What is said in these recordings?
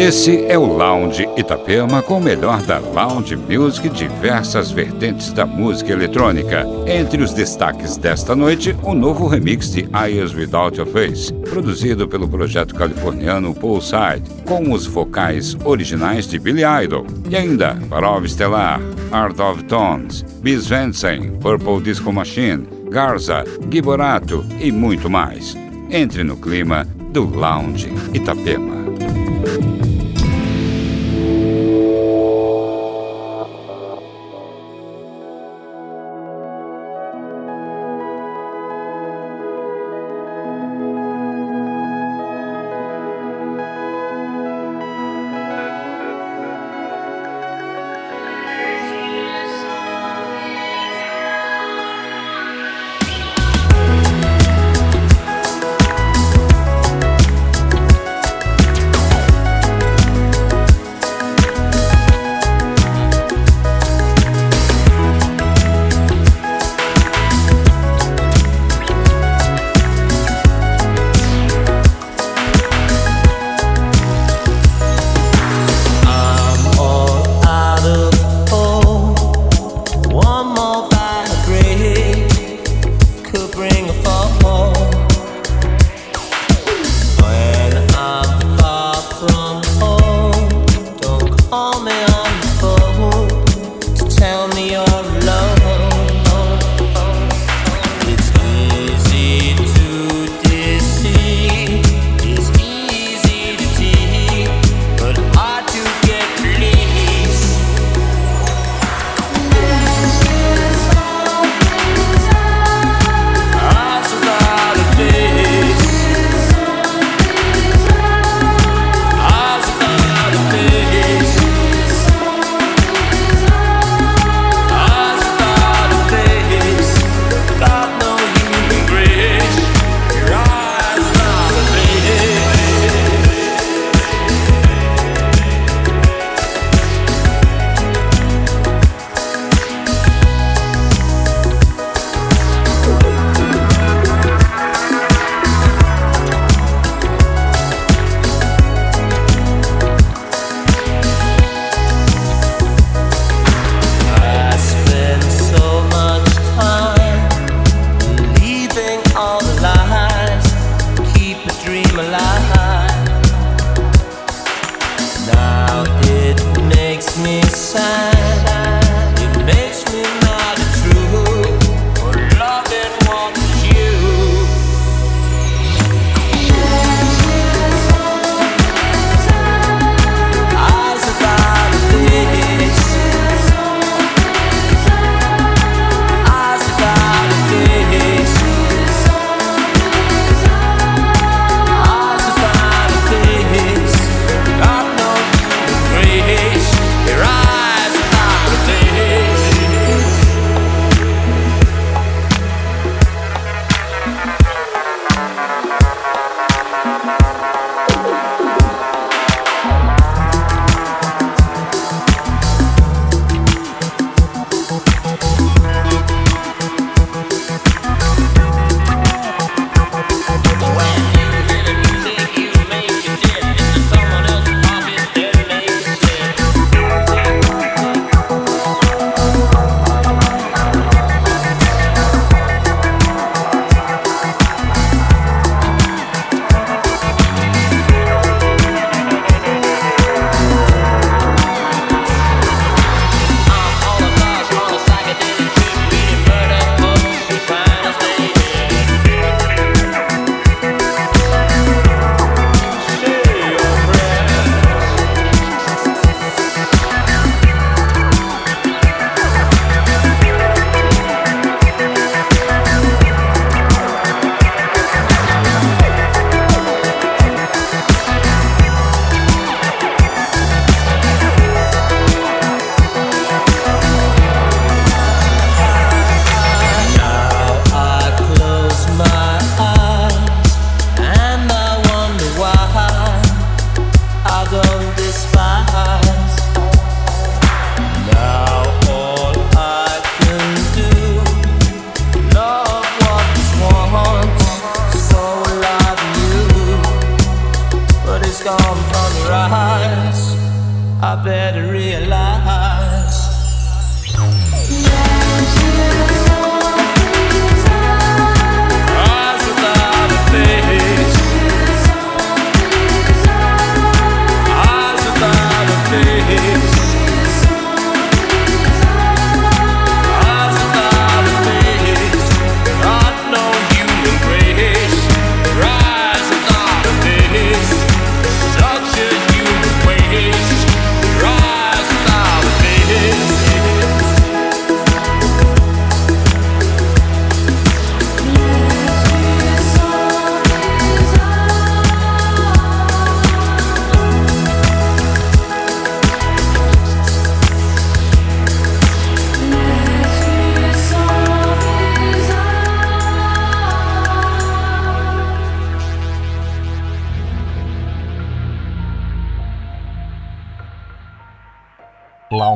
Esse é o Lounge Itapema com o melhor da Lounge Music diversas vertentes da música eletrônica. Entre os destaques desta noite, o novo remix de Eyes Without Your Face, produzido pelo projeto californiano Poolside, com os vocais originais de Billy Idol. E ainda, Parov Stellar, Art of Tones, Bis Vensen, Purple Disco Machine, Garza, Giborato e muito mais. Entre no clima do Lounge Itapema.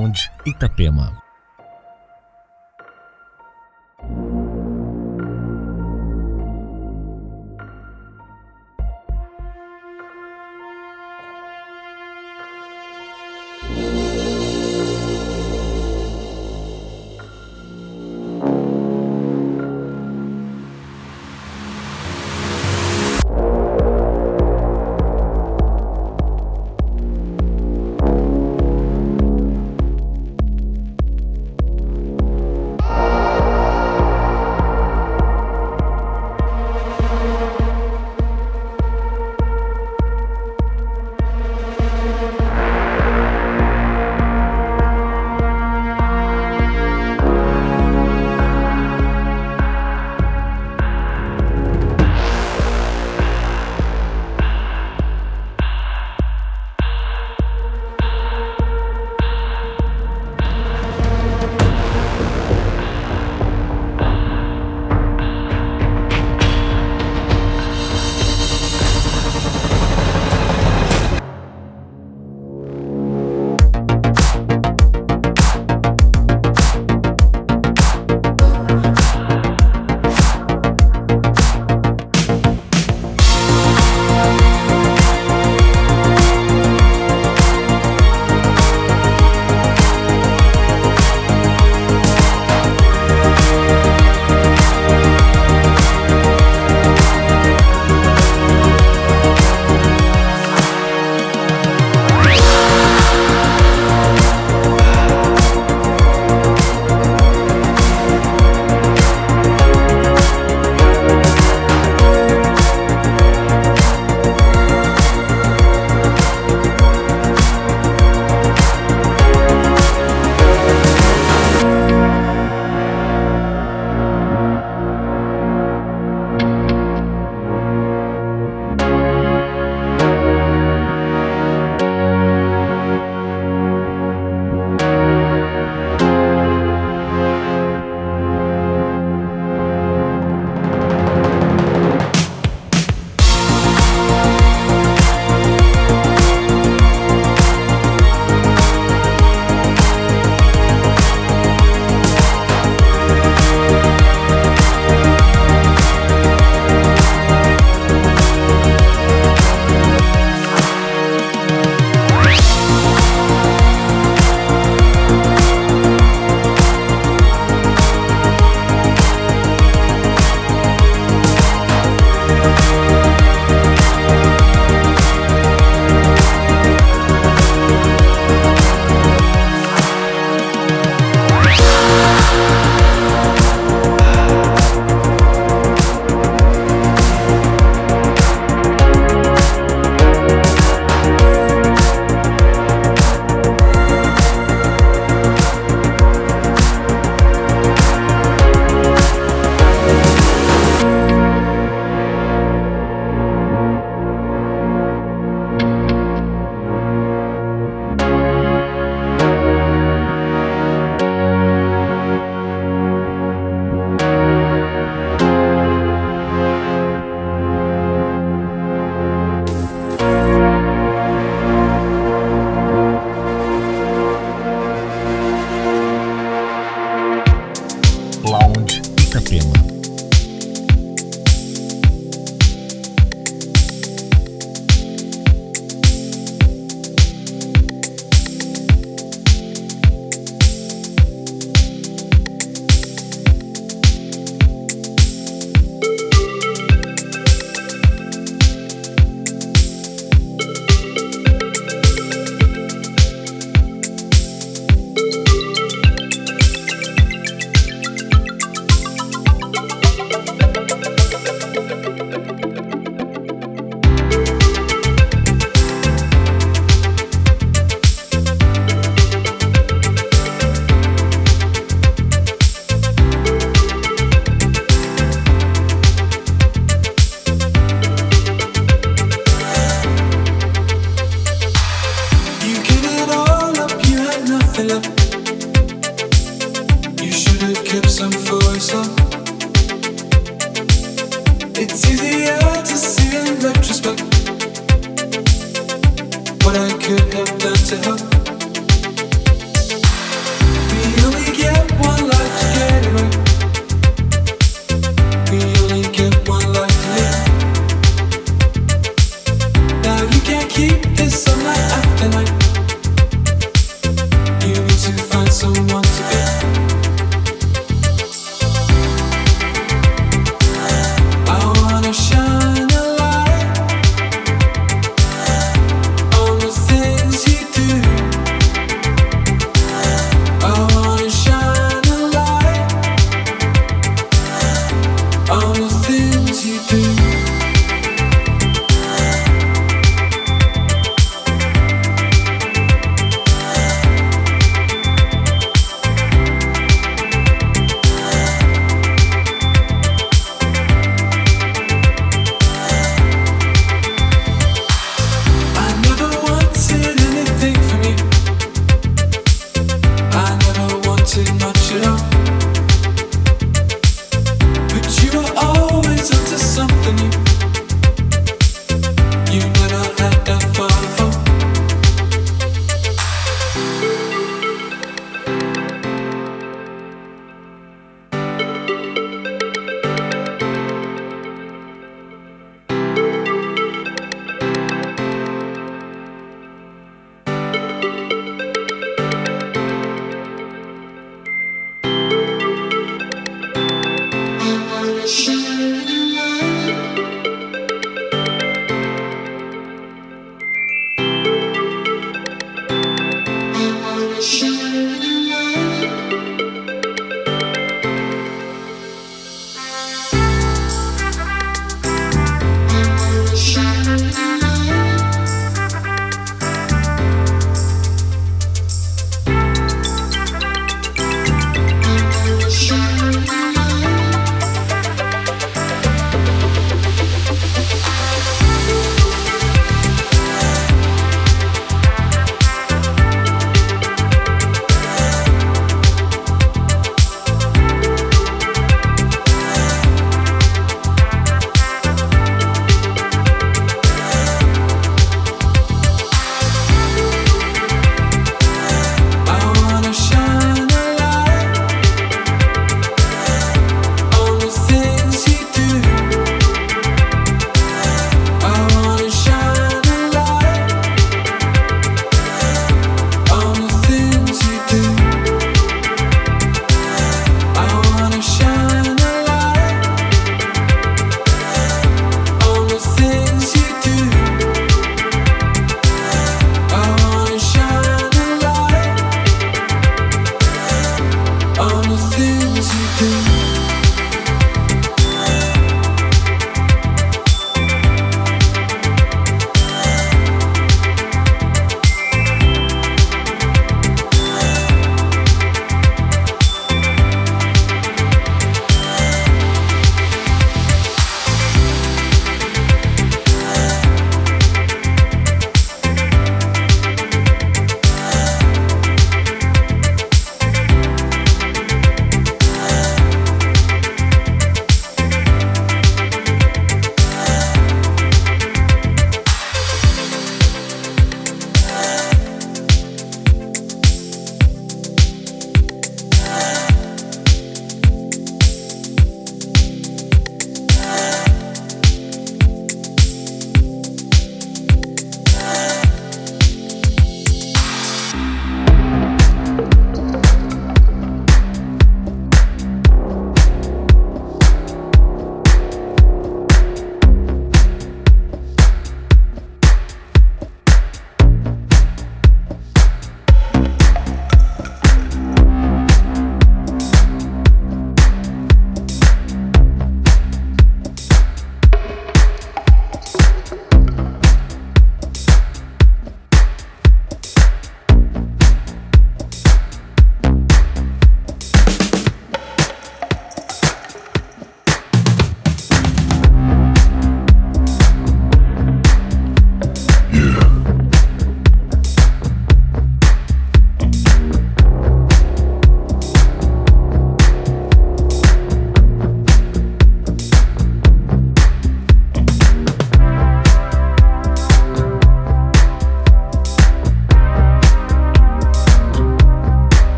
Sound Itapema.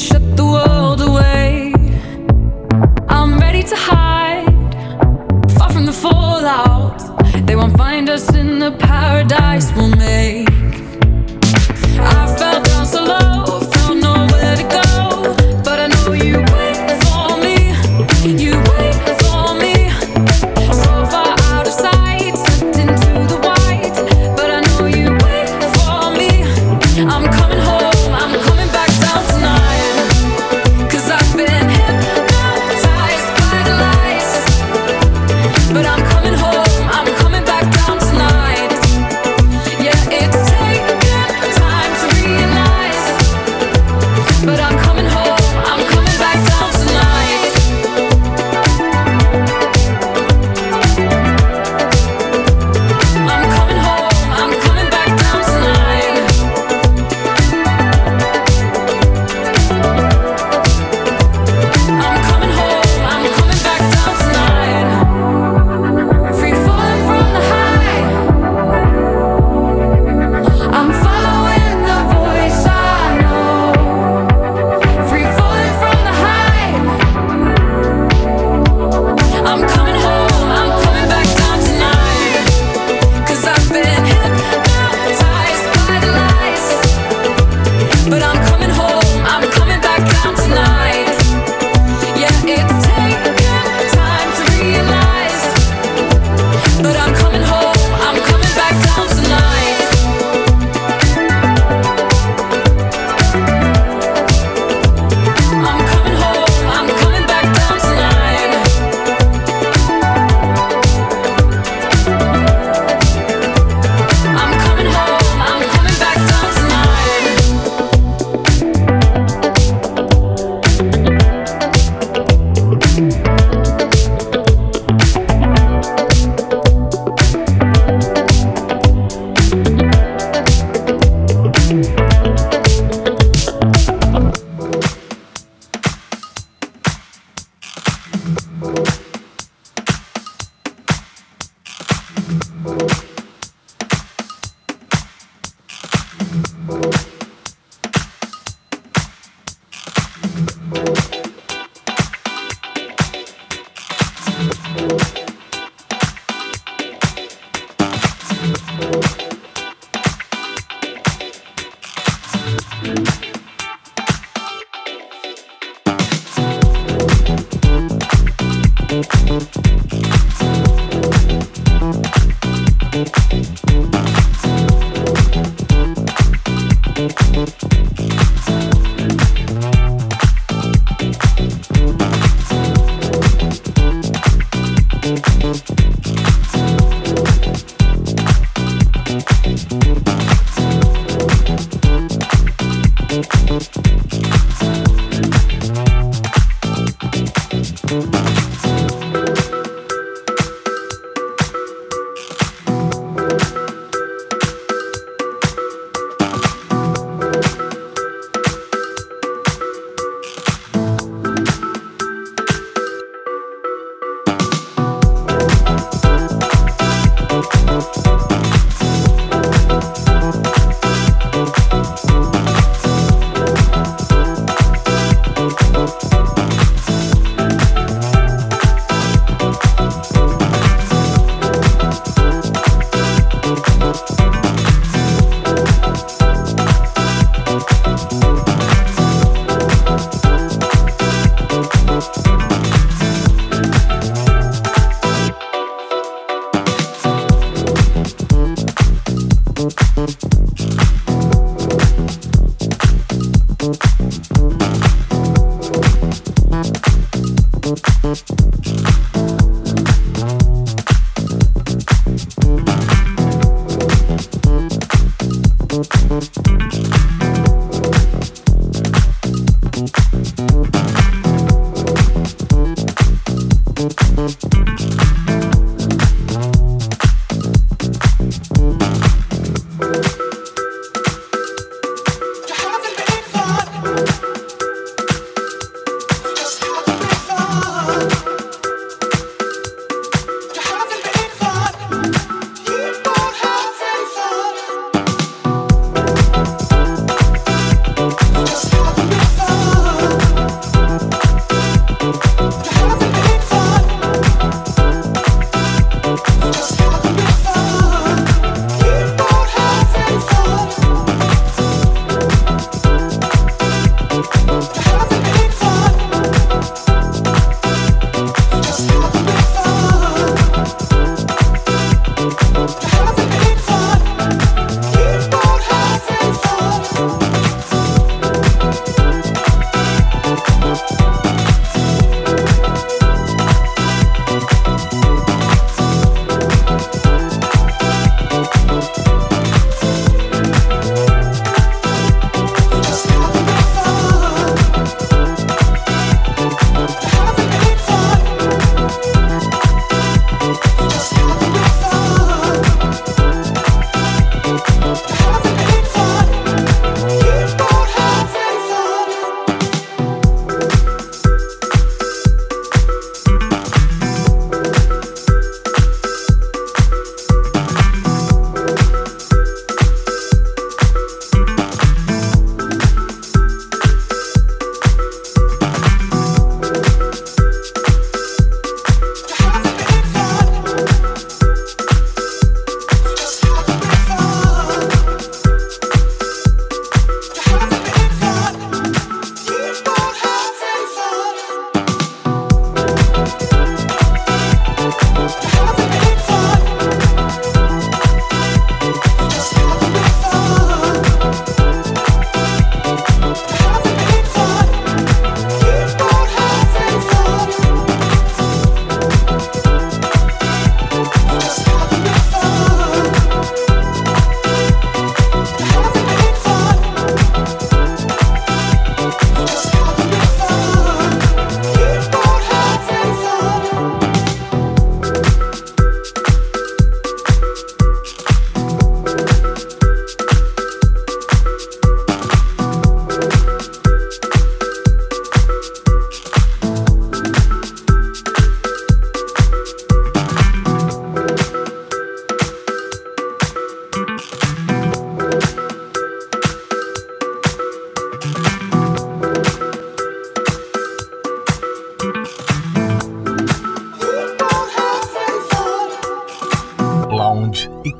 shut the world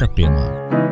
特别吗？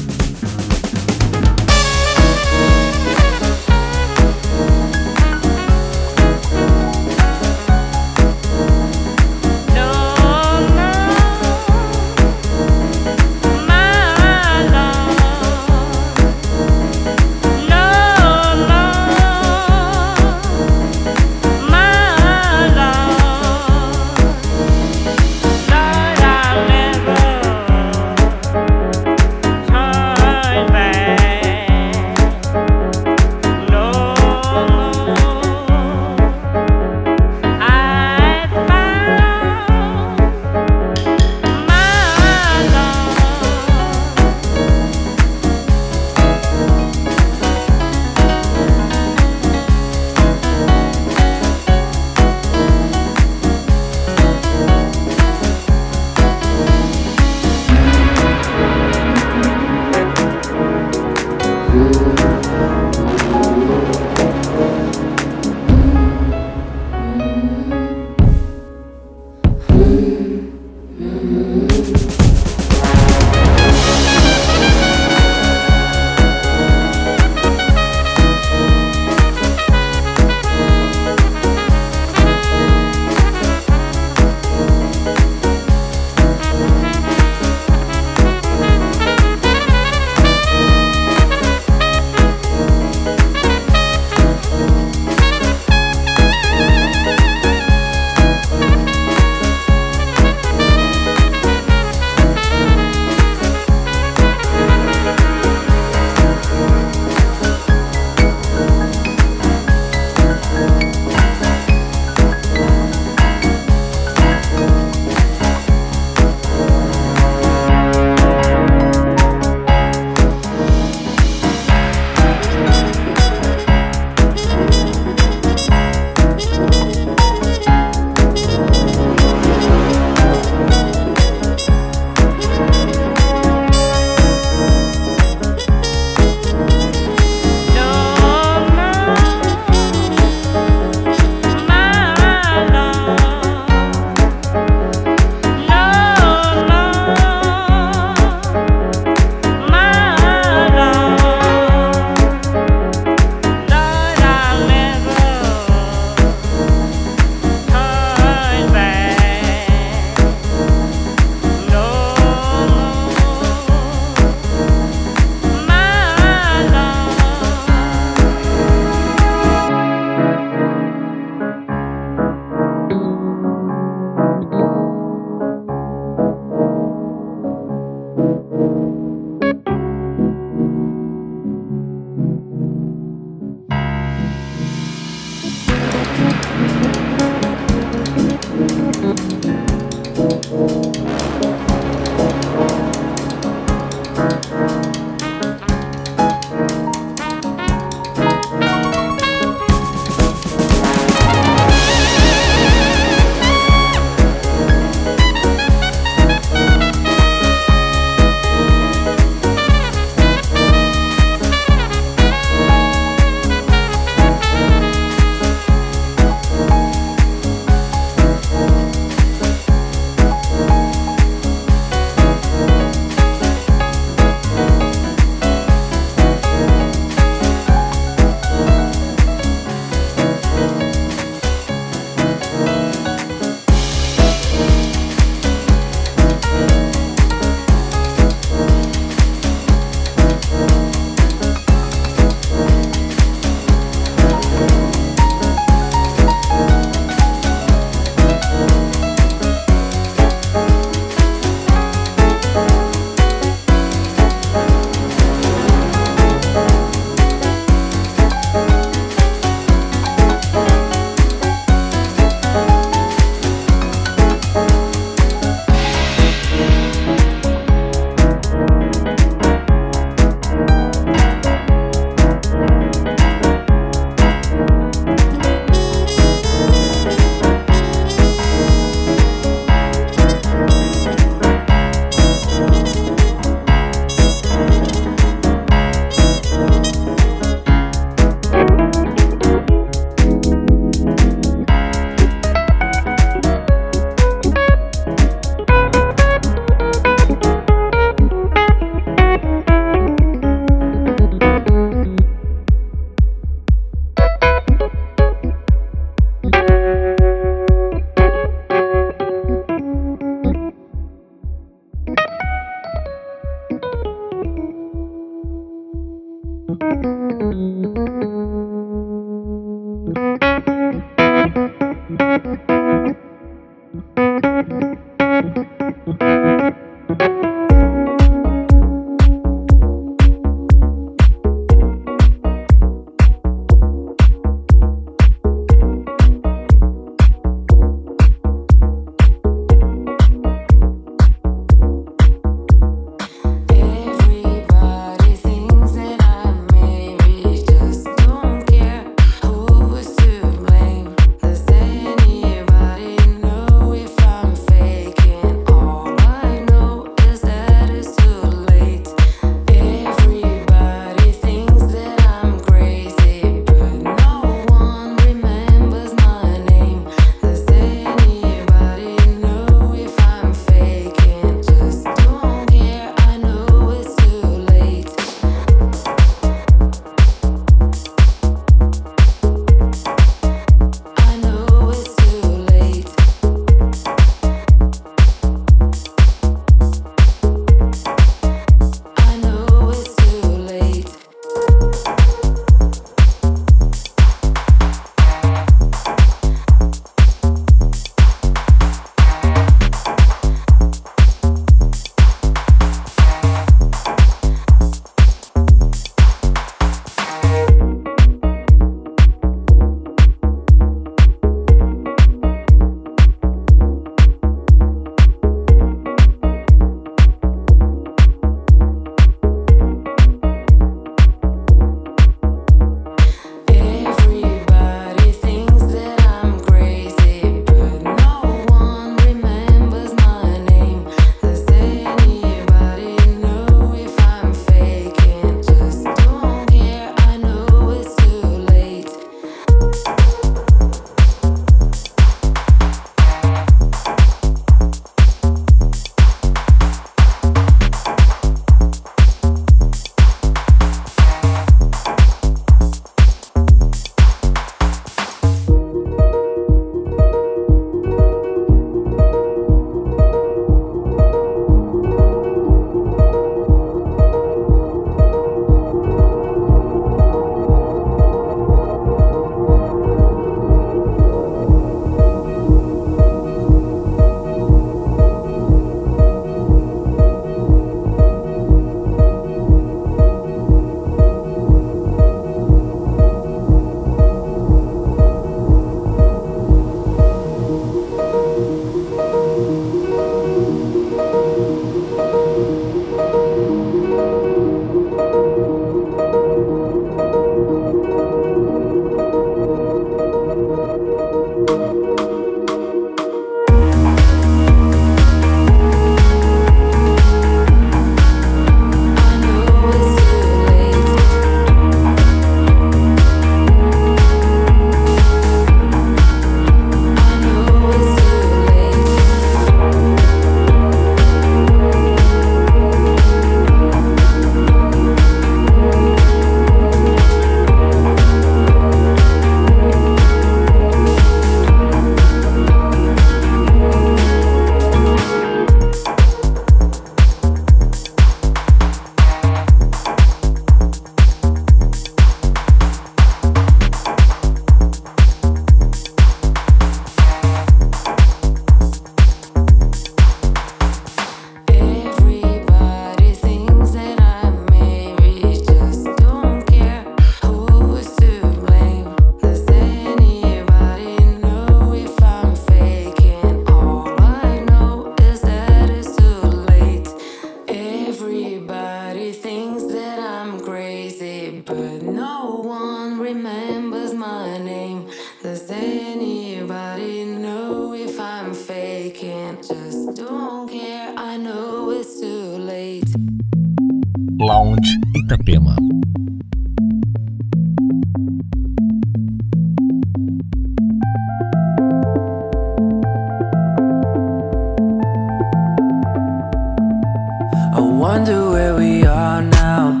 wonder where we are now.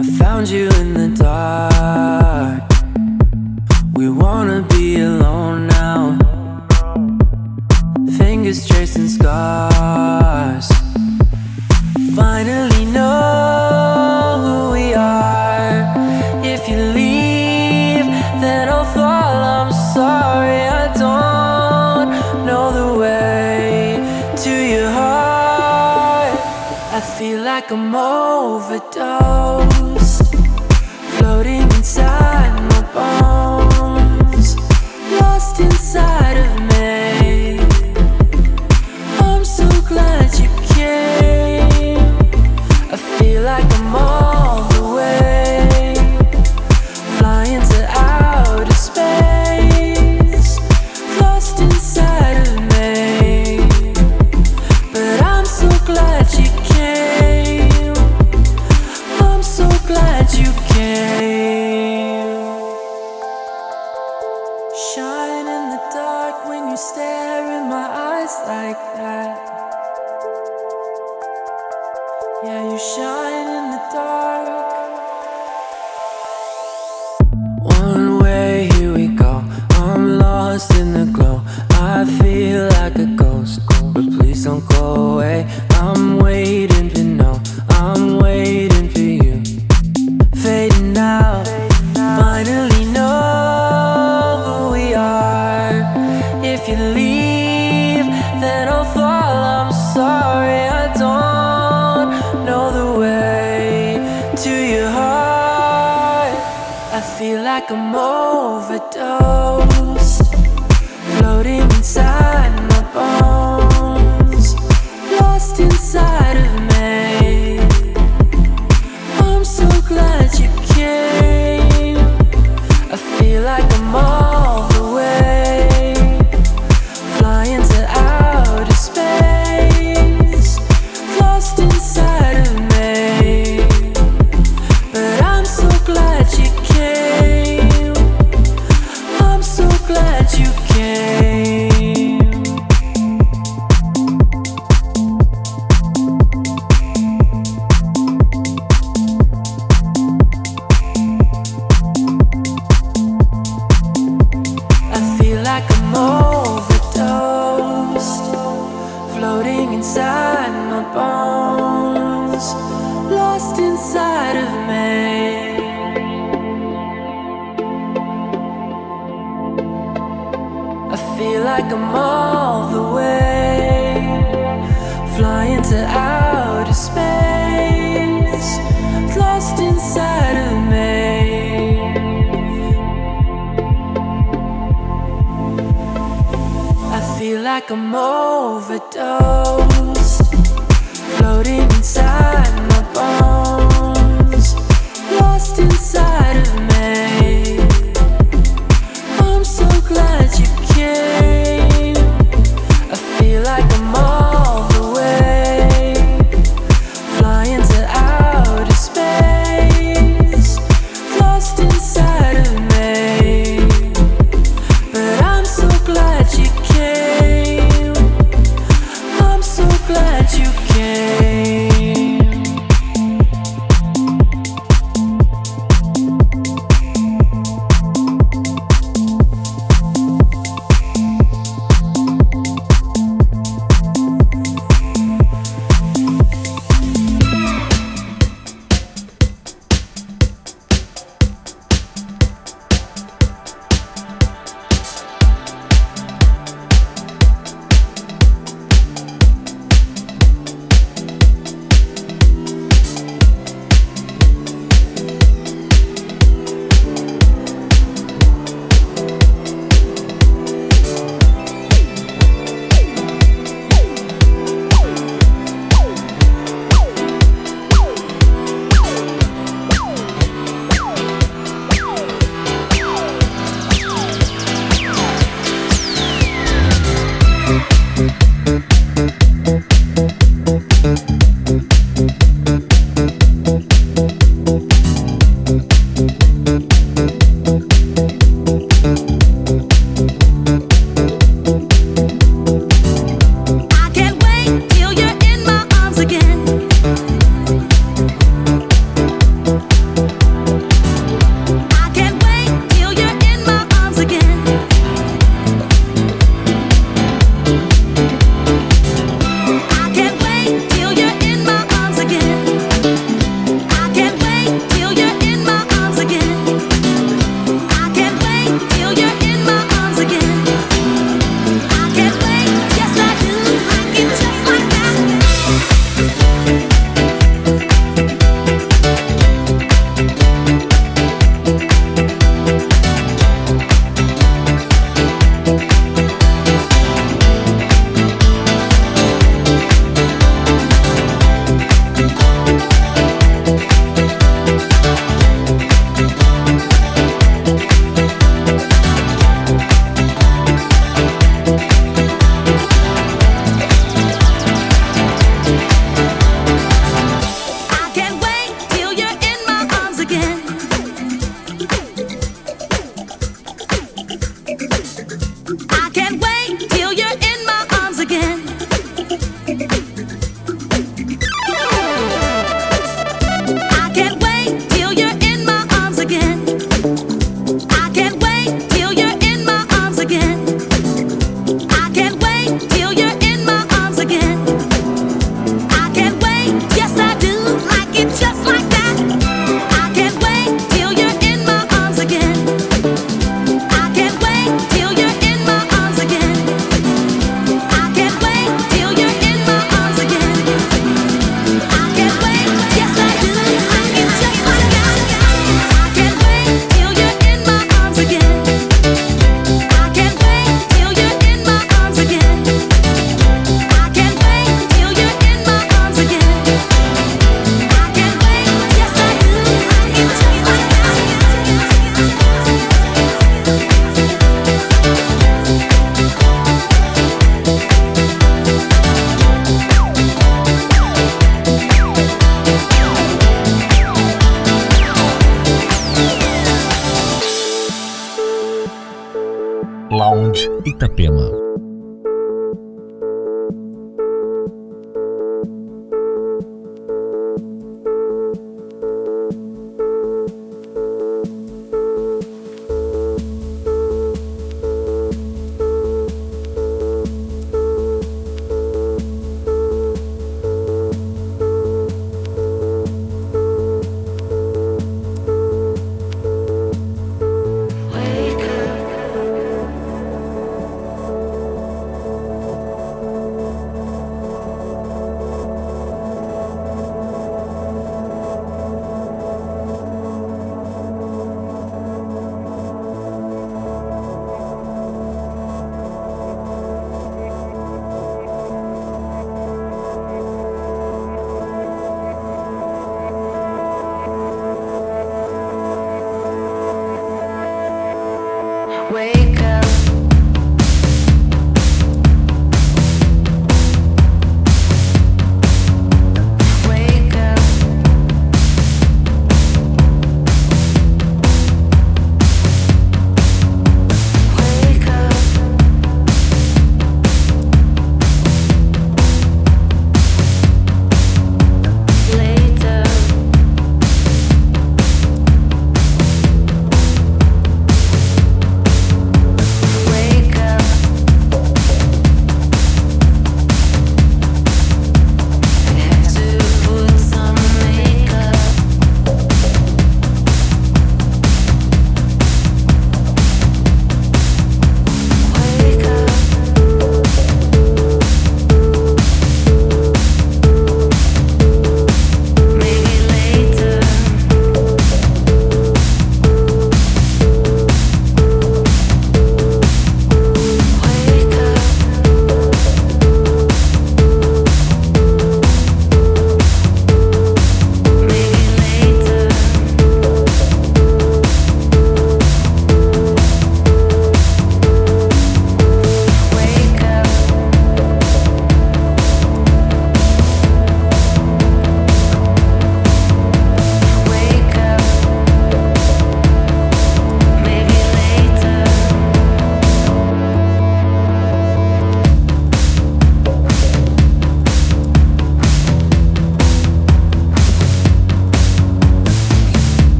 I found you in the dark. We wanna be alone now. Fingers tracing scars. feel like I'm overdosed, floating inside my bones, lost inside.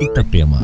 Itapema.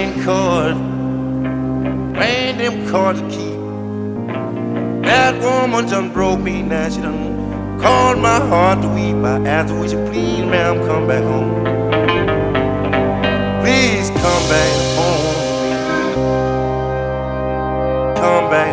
ain't cord, ain't them cords to keep. That woman done broke me, now she done called my heart to weep. I asked her, would you please, ma'am, come back home? Please come back home. Come back.